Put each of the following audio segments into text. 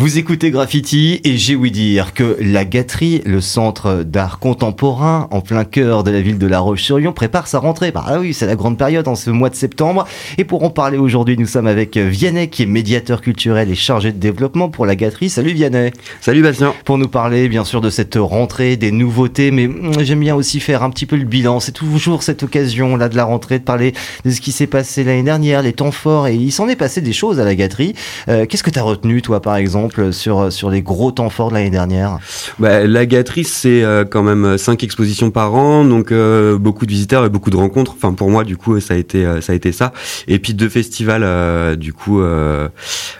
Vous écoutez Graffiti et j'ai ouï dire que la Gâterie, le centre d'art contemporain en plein cœur de la ville de La Roche-sur-Yon, prépare sa rentrée. Bah ah oui, c'est la grande période en ce mois de septembre. Et pour en parler aujourd'hui, nous sommes avec Vianney qui est médiateur culturel et chargé de développement pour la Gâterie. Salut Vianney. Salut Bastien. Pour nous parler bien sûr de cette rentrée, des nouveautés, mais hum, j'aime bien aussi faire un petit peu le bilan. C'est toujours cette occasion là de la rentrée de parler de ce qui s'est passé l'année dernière, les temps forts et il s'en est passé des choses à la Gâterie. Euh, Qu'est-ce que tu as retenu toi par exemple? Sur, sur les gros temps forts de l'année dernière bah, La gâterie, c'est euh, quand même cinq expositions par an, donc euh, beaucoup de visiteurs et beaucoup de rencontres. Enfin, pour moi, du coup, ça a été, euh, ça a été ça. Et puis deux festivals, du coup,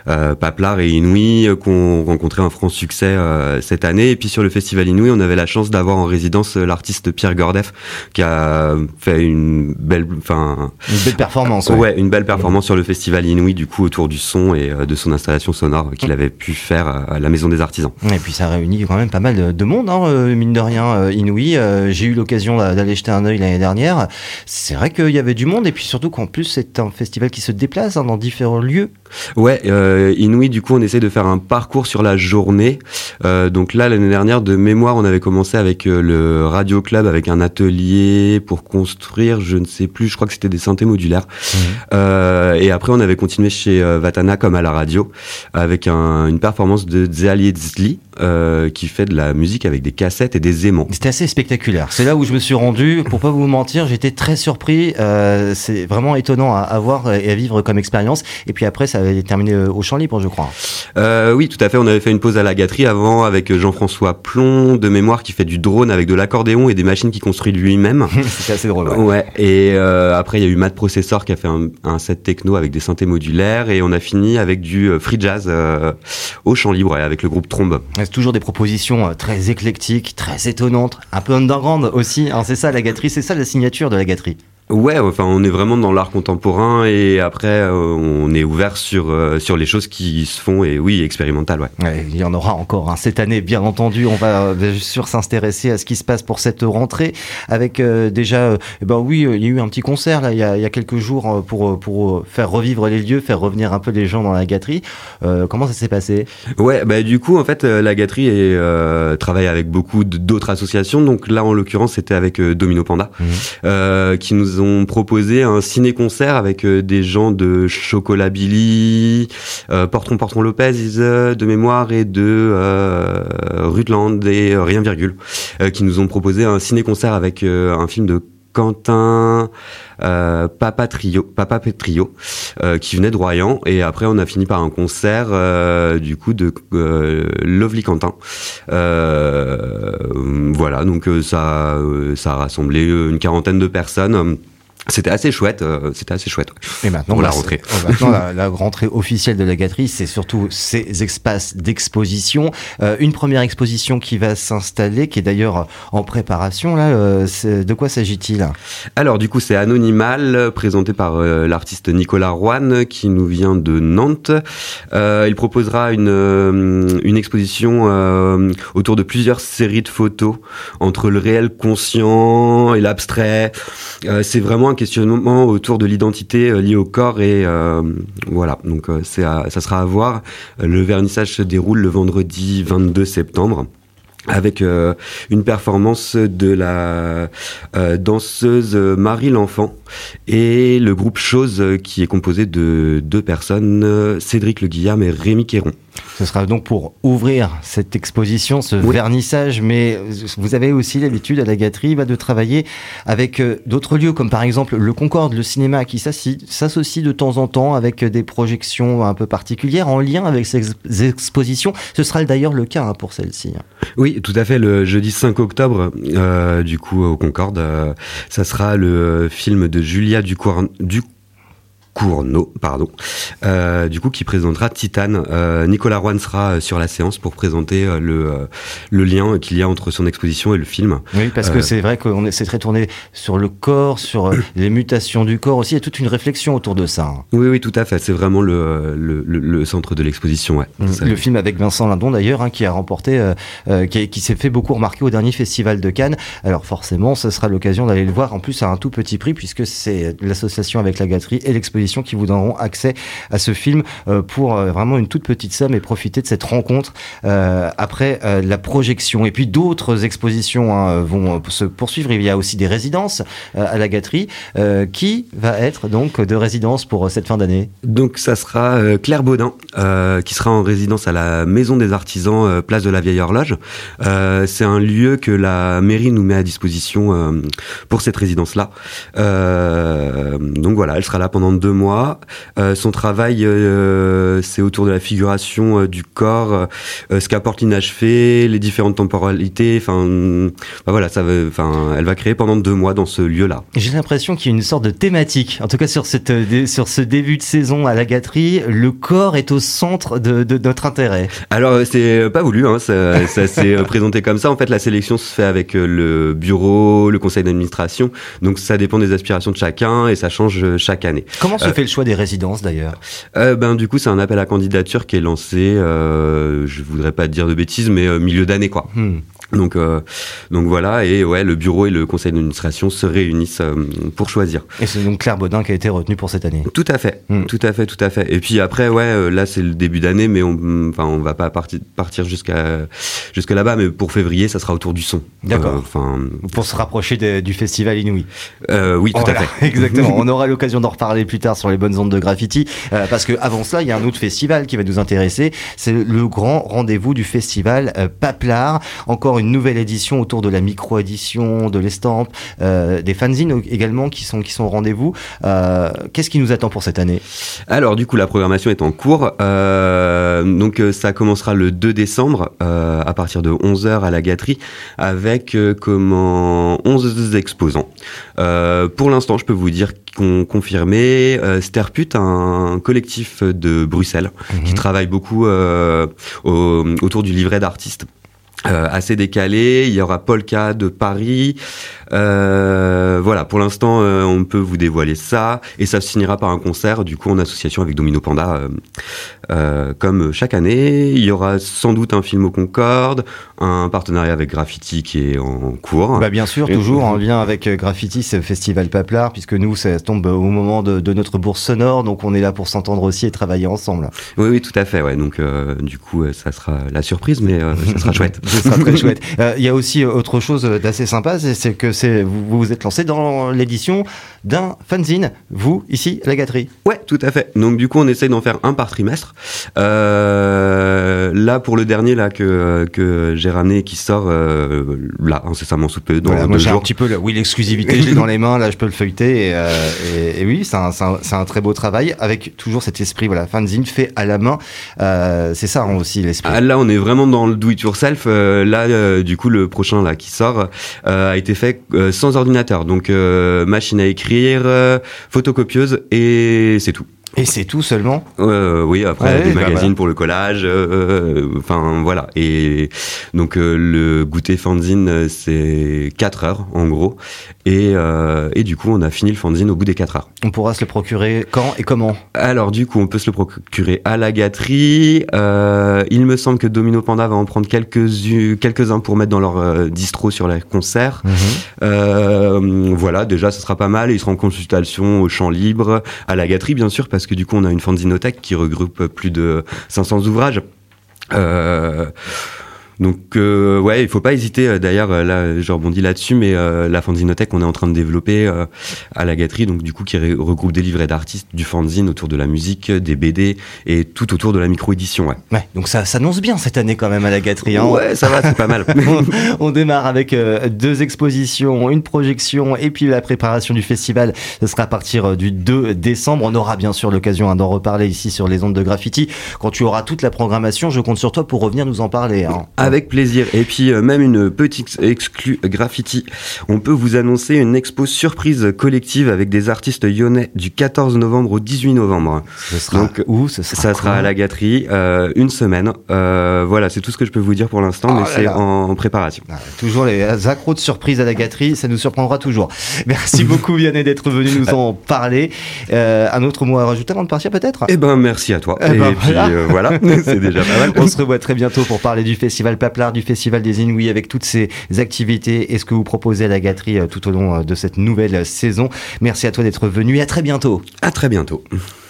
Paplar et Inouï, qu'on rencontrait un franc succès cette année. Et puis sur le festival Inouï, on avait la chance d'avoir en résidence l'artiste Pierre Gordef, qui a fait une belle, enfin, une belle performance. Ouais. une belle performance sur le festival Inouï, du coup, autour du son et de son installation sonore qu'il avait pu faire à la Maison des Artisans. Et puis ça réunit quand même pas mal de monde, hein, euh, mine de rien, euh, Inouï. Euh, j'ai eu l'occasion d'aller jeter un œil l'année dernière. C'est vrai qu'il y avait du monde et puis surtout qu'en plus c'est un festival qui se déplace hein, dans différents lieux. Ouais, euh, Inouï, du coup, on essaie de faire un parcours sur la journée. Euh, donc là, l'année dernière, de mémoire, on avait commencé avec le Radio Club, avec un atelier pour construire, je ne sais plus, je crois que c'était des synthés modulaires. Mmh. Euh, et après, on avait continué chez Vatana, comme à la radio, avec un, une performance de Zali Zli, euh, qui fait de la musique avec des cassettes et des aimants. C'était assez spectaculaire. C'est là où je me suis rendu. Pour pas vous mentir, j'étais très surpris. Euh, c'est vraiment étonnant à, à, voir et à vivre comme expérience. Et puis après, ça avait terminé euh, au champ libre, je crois. Euh, oui, tout à fait. On avait fait une pause à la gâterie avant avec Jean-François Plomb de mémoire qui fait du drone avec de l'accordéon et des machines qui construit lui-même. C'était assez drôle. Ouais. ouais. Et après, il y a eu Matt Processor qui a fait un, un, set techno avec des synthés modulaires et on a fini avec du free jazz au champ libre et avec le groupe Trombe toujours des propositions euh, très éclectiques, très étonnantes, un peu underground aussi. Hein, c'est ça la gâterie, c'est ça la signature de la gâterie. Ouais, enfin, on est vraiment dans l'art contemporain et après, euh, on est ouvert sur euh, sur les choses qui se font et oui, expérimental, ouais. ouais il y en aura encore hein. cette année, bien entendu. On va bien sûr s'intéresser à ce qui se passe pour cette rentrée avec déjà, eh ben oui, il y a eu un petit concert là il y a, il y a quelques jours pour pour faire revivre les lieux, faire revenir un peu les gens dans la gâterie. comment ça s'est passé? Ouais, bah du coup, en fait, la gâterie est, travaille avec beaucoup d'autres associations. Donc là, en l'occurrence, c'était avec Domino Panda mmh. qui nous ont proposé un ciné-concert avec euh, des gens de Chocolat Billy, euh, Portron Portron Lopez euh, de mémoire et de Rutland et Rien Virgule, qui nous ont proposé un ciné-concert avec un film de Quentin euh, Papa Trio, qui venait de Royan. Et après, on a fini par un concert du coup de Lovely Quentin. voilà, donc ça, ça a rassemblé une quarantaine de personnes. C'était assez chouette, euh, c'était assez chouette. Et maintenant, la rentrée. Maintenant, la, rentrée officielle de la gâterie, c'est surtout ces espaces d'exposition. Euh, une première exposition qui va s'installer, qui est d'ailleurs en préparation. Là, euh, de quoi s'agit-il? Alors, du coup, c'est Anonymal, présenté par l'artiste Nicolas Rouen, qui nous vient de Nantes. il proposera une, une exposition autour de plusieurs séries de photos entre le réel conscient et l'abstrait. c'est vraiment un questionnement autour de l'identité euh, liée au corps et euh, voilà. Donc euh, ça sera à voir. Le vernissage se déroule le vendredi 22 septembre avec une performance de la danseuse Marie L'Enfant et le groupe Chose qui est composé de deux personnes, Cédric Le Guillaume et Rémi Quéron. Ce sera donc pour ouvrir cette exposition, ce vernissage, mais vous avez aussi l'habitude à la gâterie bah, de travailler avec euh, d'autres lieux, comme par exemple le Concorde, le cinéma, qui s'associe de temps en temps avec des projections un peu particulières en lien avec ces expositions. Ce sera d'ailleurs le cas hein, pour celle-ci. Oui, tout à fait. Le jeudi 5 octobre, euh, du coup, au Concorde, euh, ça sera le film de Julia Ducour du Cournot, pardon, euh, du coup qui présentera Titane. Euh, Nicolas Rouen sera euh, sur la séance pour présenter le, le lien qu'il y a entre son exposition et le film. Oui, parce que c'est vrai qu'on c'est très tourné sur le corps, sur les mutations du corps aussi. Il y a toute une réflexion autour de ça. Hein. Oui, oui, tout à fait. C'est vraiment le, le, le, centre de l'exposition. Ouais. Mmh. Le film avec Vincent Lindon d'ailleurs, hein, qui a remporté, qui, qui s'est fait beaucoup remarquer au dernier festival de Cannes. Alors forcément, ce sera l'occasion d'aller le voir en plus à un tout petit prix puisque c'est l'association avec la gâterie et l'exposition qui vous donneront accès à ce film pour vraiment une toute petite somme et profiter de cette rencontre après la projection. Et puis d'autres expositions hein, vont se poursuivre. Il y a aussi des résidences à la gâterie. qui va être donc de résidence pour cette fin d'année Donc ça sera Claire Baudin qui sera en résidence à la Maison des Artisans, place de la Vieille Horloge. C'est un lieu que la mairie nous met à disposition pour cette résidence-là. Euh, donc voilà, elle sera là pendant deux mois. Euh, son travail, euh, c'est autour de la figuration du corps, ce qu'apporte l'inachevé, les différentes temporalités. Enfin, bah voilà, ça, enfin, elle va créer pendant deux mois dans ce lieu-là. J'ai l'impression qu'il y a une sorte de thématique, en tout cas sur cette, sur ce début de saison à la gâterie, le corps est au centre de, de notre intérêt. Alors c'est pas voulu, hein, ça, ça s'est présenté comme ça. En fait, la sélection se fait avec le bureau, le conseil d'administration. Donc ça dépend des aspirations de chacun et ça change chaque année. Comment se euh, fait le choix des résidences d'ailleurs euh, Ben du coup c'est un appel à candidature qui est lancé. Euh, je voudrais pas dire de bêtises, mais milieu d'année quoi. Hmm. Donc, euh, donc voilà, et ouais, le bureau et le conseil d'administration se réunissent euh, pour choisir. Et c'est donc Claire Baudin qui a été retenue pour cette année. Tout à fait, hmm. tout à fait, tout à fait. Et puis après, ouais, euh, là c'est le début d'année, mais on, enfin, on va pas partir, partir jusqu'à jusque là-bas, mais pour février, ça sera autour du son. D'accord. Enfin, pour se rapprocher du festival Inouï. oui, tout à fait. Exactement. on aura l'occasion d'en reparler plus tard sur les bonnes ondes de graffiti, parce que avant cela, il y a un autre festival qui va nous intéresser. C'est le grand rendez-vous du festival Paplar. Encore une nouvelle édition autour de la micro-édition, de l'estampe, euh, des fanzines également qui sont, qui sont au rendez-vous. Euh, qu'est-ce qui nous attend pour cette année? Alors du coup, la programmation est en cours. Euh, donc ça commencera le 2 décembre à partir de 11h à la gâterie avec comment 11 exposants. pour l'instant, je peux vous dire qu'on confirmé Sterput, un collectif de Bruxelles qui mhm. travaille beaucoup autour du livret d'artistes. Euh, assez décalé. Il y aura Polka de Paris. Euh, voilà, pour l'instant, euh, on peut vous dévoiler ça. Et ça se finira par un concert, du coup, en association avec Domino Panda, comme chaque année. Il y aura sans doute un film au Concorde, un partenariat avec Graffiti qui est en cours. Bah bien sûr, toujours en lien avec Graffiti, c'est le festival Paplar, puisque nous, ça tombe au moment de, de, notre bourse sonore, donc on est là pour s'entendre aussi et travailler ensemble. Oui, oui, tout à fait. Ouais. Donc, du coup, ça sera la surprise, mais ça sera chouette. Ce sera très chouette. Euh, il y a aussi euh, autre chose d'assez sympa, c'est que c'est vous vous êtes lancé dans l'édition d'un fanzine, vous ici à la gâterie. Ouais, tout à fait. Donc du coup, on essaye d'en faire un par trimestre. Euh, là, pour le dernier là que que j'ai ramené, qui sort euh, là incessamment sous peu dans moi j'ai un petit peu oui l'exclusivité, je l'ai dans les mains, là je peux le feuilleter et, et, et oui, c'est un, un, un, très beau travail avec toujours cet esprit voilà fanzine fait à la main. c'est ça hein, aussi l'esprit. Ah, là, on est vraiment dans le do it yourself. Euh, là, euh, du coup, le prochain là qui sort euh, a été fait sans ordinateur, donc machine à écrire, photocopieuse et c'est tout. Et c'est tout seulement euh, Oui, après des bah, magazines pour le collage, euh, enfin voilà. Et donc euh, le goûter fanzine, c'est 4 heures en gros. Et, et du coup, on a fini le fanzine au bout des 4 heures. On pourra se le procurer quand et comment? Alors du coup, on peut se le procurer à la gâterie. il me semble que Domino Panda va en prendre quelques quelques-uns pour mettre dans leur distro sur les concerts. Mhm. voilà, déjà, ce sera pas mal. Ils seront en consultation au champ libre, à la gâterie bien sûr, parce parce que du coup, on a une fanzinothèque qui regroupe plus de 500 ouvrages. Euh, donc euh, ouais, il faut pas hésiter. Euh, d'ailleurs, euh, là, je rebondis là-dessus, mais euh, la fanzinothèque, on est en train de développer à la gâterie, donc du coup qui regroupe des livrets d'artistes, du fanzine autour de la musique, des BD et tout autour de la micro-édition. Ouais. ouais. Donc ça s'annonce bien cette année quand même à la gâterie. Hein ouais, ça va, c'est pas mal. on, démarre avec deux expositions, une projection et puis la préparation du festival. Ce sera à partir du 2 décembre. On aura bien sûr l'occasion hein, d'en reparler ici sur les ondes de graffiti. Quand tu auras toute la programmation, je compte sur toi pour revenir nous en parler. Hein. Avec plaisir. Et puis euh, même une petite exclue graffiti. On peut vous annoncer une expo surprise collective avec des artistes lyonnais du 14 novembre au 18 novembre. Ce sera où Ça sera à la gâterie, euh, une semaine. Euh, voilà, c'est tout ce que je peux vous dire pour l'instant, mais oh c'est en, préparation. Ah, toujours les accros de surprise à la gâterie, ça nous surprendra toujours. Merci beaucoup Vianney d'être venu nous en parler. un autre mot à rajouter avant de partir peut-être? Eh ben merci à toi. Eh Et, ben, puis voilà, c'est déjà pas mal. On se revoit très bientôt pour parler du festival paplard du Festival des Inouïs avec toutes ces activités et ce que vous proposez à la gâterie tout au long de cette nouvelle saison. Merci à toi d'être venu et à très bientôt. À très bientôt.